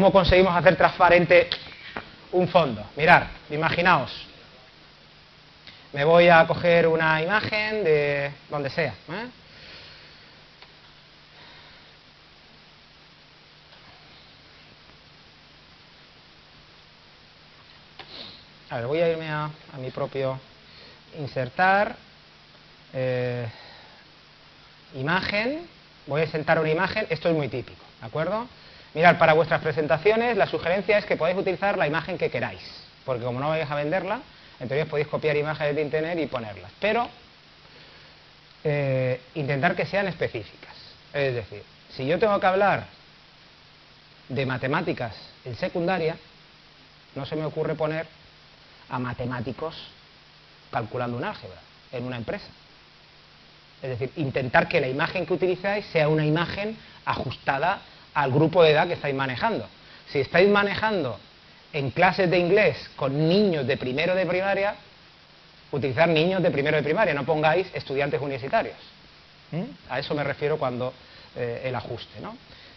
¿Cómo conseguimos hacer transparente un fondo? Mirad, imaginaos. Me voy a coger una imagen de donde sea. ¿eh? A ver, voy a irme a, mi propio insertar, eh, imagen, voy a insertar una imagen, esto es muy típico, ¿de acuerdo? Mirad, para vuestras presentaciones la sugerencia es que podáis utilizar la imagen que queráis, porque como no vais a venderla, entonces podéis copiar imágenes de Internet y ponerlas, pero eh, intentar que sean específicas. Es decir, si yo tengo que hablar de matemáticas en secundaria, no se me ocurre poner a matemáticos calculando un álgebra en una empresa. Es decir, intentar que la imagen que utilizáis sea una imagen ajustada al grupo de edad que estáis manejando. Si estáis manejando en clases de inglés con niños de primero de primaria, utilizar niños de primero de primaria, no pongáis estudiantes universitarios. ¿Mm? A eso me refiero cuando eh, el ajuste. ¿no?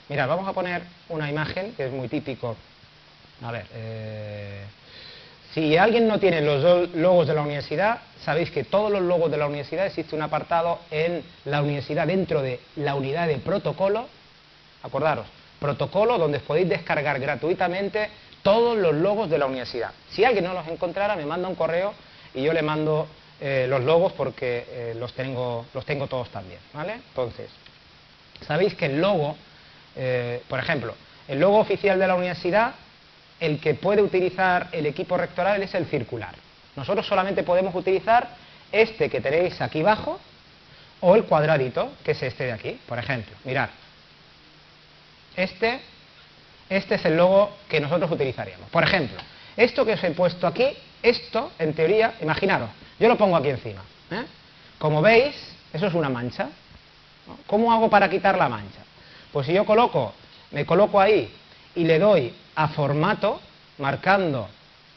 Mirad, vamos a poner una imagen que es muy típico. A ver, eh, si alguien no tiene los logos de la universidad, sabéis que todos los logos de la universidad existe un apartado en la universidad dentro de la unidad de protocolo. Acordaros, protocolo donde podéis descargar gratuitamente todos los logos de la universidad. Si alguien no los encontrara, me manda un correo y yo le mando eh, los logos porque eh, los, tengo, los tengo todos también. ¿vale? Entonces, sabéis que el logo, eh, por ejemplo, el logo oficial de la universidad el que puede utilizar el equipo rectoral es el circular. Nosotros solamente podemos utilizar este que tenéis aquí abajo o el cuadradito, que es este de aquí, por ejemplo. Mirad. Este, este es el logo que nosotros utilizaríamos. Por ejemplo, esto que os he puesto aquí, esto, en teoría, imaginaros, yo lo pongo aquí encima. ¿eh? Como veis, eso es una mancha. ¿Cómo hago para quitar la mancha? Pues si yo coloco, me coloco ahí y le doy a formato, marcando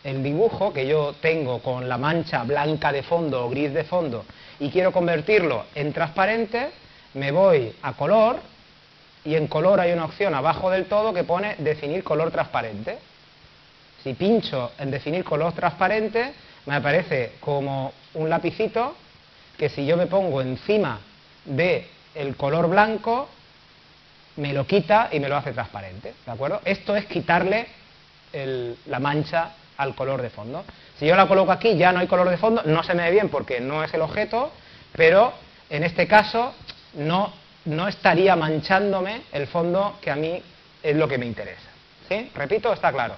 el dibujo que yo tengo con la mancha blanca de fondo o gris de fondo y quiero convertirlo en transparente, me voy a color y en color hay una opción abajo del todo que pone definir color transparente. Si pincho en definir color transparente, me aparece como un lapicito que si yo me pongo encima de el color blanco, me lo quita y me lo hace transparente, ¿de acuerdo? Esto es quitarle la mancha al color de fondo. Si yo la coloco aquí ya no hay color de fondo, no se me ve bien porque no es el objeto, pero en este caso no, no estaría manchándome el fondo que a mí es lo que me interesa. ¿Sí? Repito, está claro.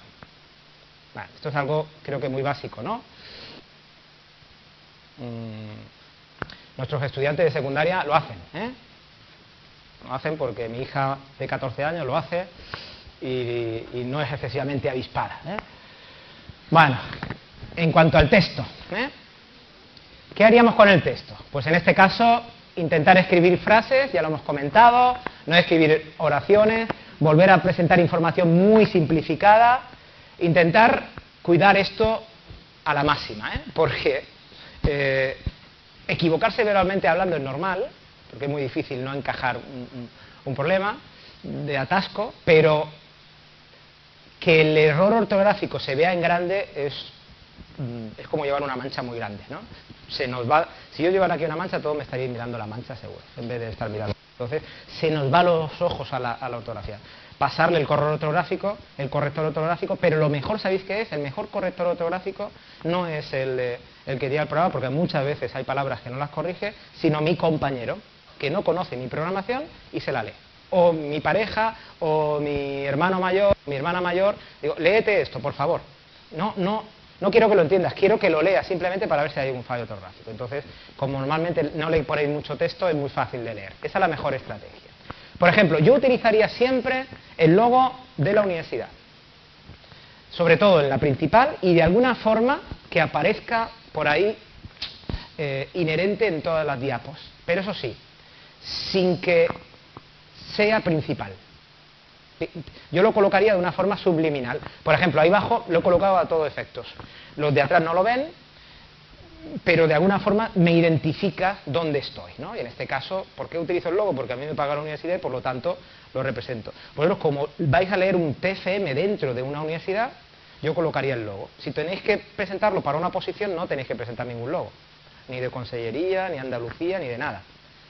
esto es algo creo que muy básico, ¿no? Mm, nuestros estudiantes de secundaria lo hacen, ¿eh? Lo hacen porque mi hija de 14 años lo hace y, no es excesivamente avispada. ¿eh? Bueno, en cuanto al texto, ¿eh? ¿qué haríamos con el texto? Pues en este caso, intentar escribir frases, ya lo hemos comentado, no escribir oraciones, volver a presentar información muy simplificada, intentar cuidar esto a la máxima, ¿eh? porque equivocarse verbalmente hablando es normal, porque es muy difícil no encajar un, problema de atasco, pero que el error ortográfico se vea en grande es, mm, es como llevar una mancha muy grande, ¿no? Se nos va, si yo llevara aquí una mancha, todos me estarían mirando la mancha seguro, en vez de estar mirando. Entonces, se nos va los ojos a la, a la ortografía. Pasarle el corrector ortográfico, el corrector ortográfico, pero lo mejor, ¿sabéis qué es? El mejor corrector ortográfico no es el, el que diga el programa, porque muchas veces hay palabras que no las corrige, sino mi compañero, que no conoce mi programación y se la lee. O mi pareja, o mi hermano mayor, mi hermana mayor, digo, léete esto, por favor. No, no, no quiero que lo entiendas, quiero que lo leas simplemente para ver si hay un fallo ortográfico. Entonces, como normalmente no por ahí mucho texto, es muy fácil de leer. Esa es la mejor estrategia. Por ejemplo, yo utilizaría siempre el logo de la universidad, sobre todo en la principal y de alguna forma que aparezca por ahí eh, inherente en todas las diapos. Pero eso sí, sin que sea principal. Yo lo colocaría de una forma subliminal. Por ejemplo, ahí abajo lo he colocado a todos efectos. Los de atrás no lo ven, pero de alguna forma me identifica dónde estoy. ¿no? Y en este caso, ¿por qué utilizo el logo? Porque a mí me paga la universidad y por lo tanto lo represento. Vosotros, como vais a leer un TFM dentro de una universidad, yo colocaría el logo. Si tenéis que presentarlo para una posición, no tenéis que presentar ningún logo. Ni de Consellería, ni Andalucía, ni de nada.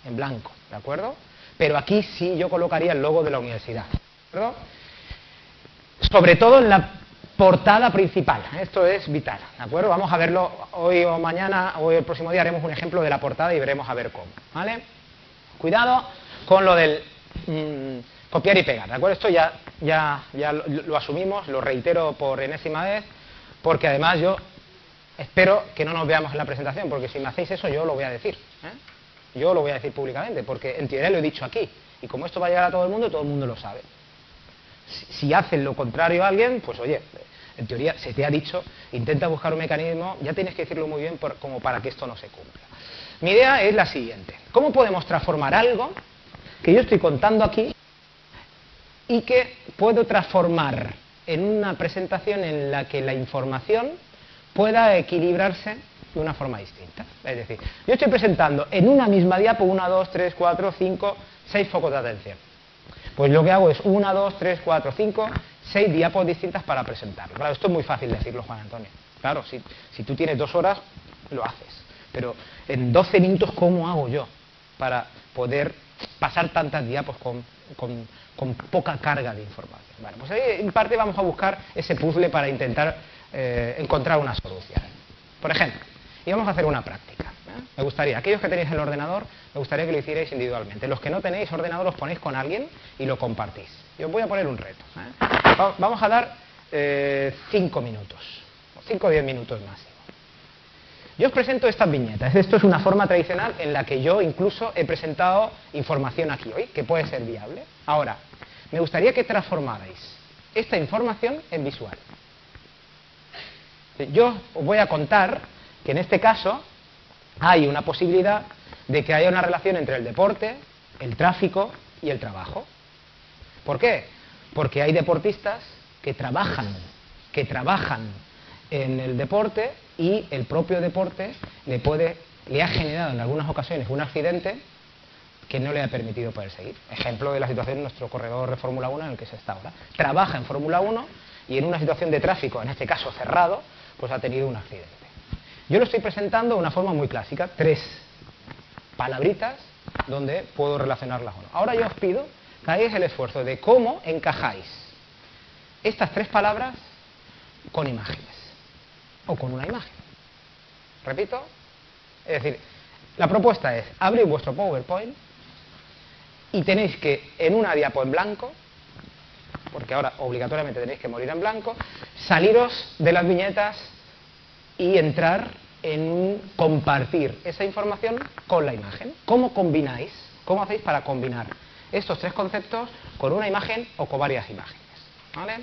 En blanco, ¿de acuerdo? Pero aquí sí yo colocaría el logo de la universidad. Sobre todo en la portada principal. Esto es vital, ¿de acuerdo? Vamos a verlo hoy o mañana, o el próximo día haremos un ejemplo de la portada y veremos a ver cómo, ¿vale? Cuidado con lo del mm, copiar y pegar, ¿de acuerdo? Esto ya, ya, ya lo, asumimos, lo reitero por enésima vez, porque además yo espero que no nos veamos en la presentación, porque si me hacéis eso yo lo voy a decir, ¿eh? Yo lo voy a decir públicamente, porque en teoría lo he dicho aquí, y como esto va a llegar a todo el mundo, todo el mundo lo sabe. Si, hacen lo contrario a alguien, pues oye, en teoría se te ha dicho, intenta buscar un mecanismo, ya tienes que decirlo muy bien como para que esto no se cumpla. Mi idea es la siguiente, ¿cómo podemos transformar algo que yo estoy contando aquí y que puedo transformar en una presentación en la que la información pueda equilibrarse de una forma distinta. Es decir, yo estoy presentando en una misma diapo una, dos, tres, cuatro, cinco, seis focos de atención. Pues lo que hago es una, dos, tres, cuatro, cinco, seis diapos distintas para presentarlo. Claro, esto es muy fácil decirlo, Juan Antonio. Claro, si, si tú tienes dos horas, lo haces. Pero en 12 minutos, ¿cómo hago yo para poder pasar tantas diapos con, con, poca carga de información? Bueno, pues ahí en parte vamos a buscar ese puzzle para intentar eh, encontrar una solución. Por ejemplo, y vamos a hacer una práctica. Me gustaría, aquellos que tenéis el ordenador, me gustaría que lo hicierais individualmente. Los que no tenéis ordenador, los ponéis con alguien y lo compartís. Yo voy a poner un reto. ¿eh? Vamos a dar 5 eh, minutos, 5 o 10 minutos máximo. Yo os presento estas viñetas. Esto es una forma tradicional en la que yo incluso he presentado información aquí hoy, que puede ser viable. Ahora, me gustaría que transformarais esta información en visual. Yo os voy a contar que en este caso hay una posibilidad de que haya una relación entre el deporte, el tráfico y el trabajo. ¿Por qué? Porque hay deportistas que trabajan, que trabajan en el deporte y el propio deporte le ha generado en algunas ocasiones un accidente que no le ha permitido poder seguir. Ejemplo de la situación de nuestro corredor de Fórmula 1 en el que se está ahora. Trabaja en Fórmula 1 y en una situación de tráfico, en este caso cerrado, pues ha tenido un accidente. Yo lo estoy presentando de una forma muy clásica, tres palabritas donde puedo relacionarlas o no. Ahora yo os pido que hagáis el esfuerzo de cómo encajáis estas tres palabras con imágenes o con una imagen. Repito, es decir, la propuesta es abrir vuestro PowerPoint y tenéis que en una diapo en blanco, porque ahora obligatoriamente tenéis que morir en blanco, saliros de las viñetas y entrar en compartir esa información con la imagen. ¿Cómo combináis? ¿Cómo hacéis para combinar estos tres conceptos con una imagen o con varias imágenes? ¿Vale?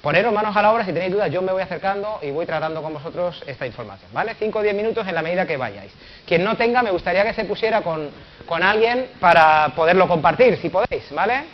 Poneros manos a la obra, si tenéis dudas yo me voy acercando y voy tratando con vosotros esta información, ¿vale? 5 o 10 minutos en la medida que vayáis. Quien no tenga, me gustaría que se pusiera con, con alguien para poderlo compartir, si podéis, ¿vale?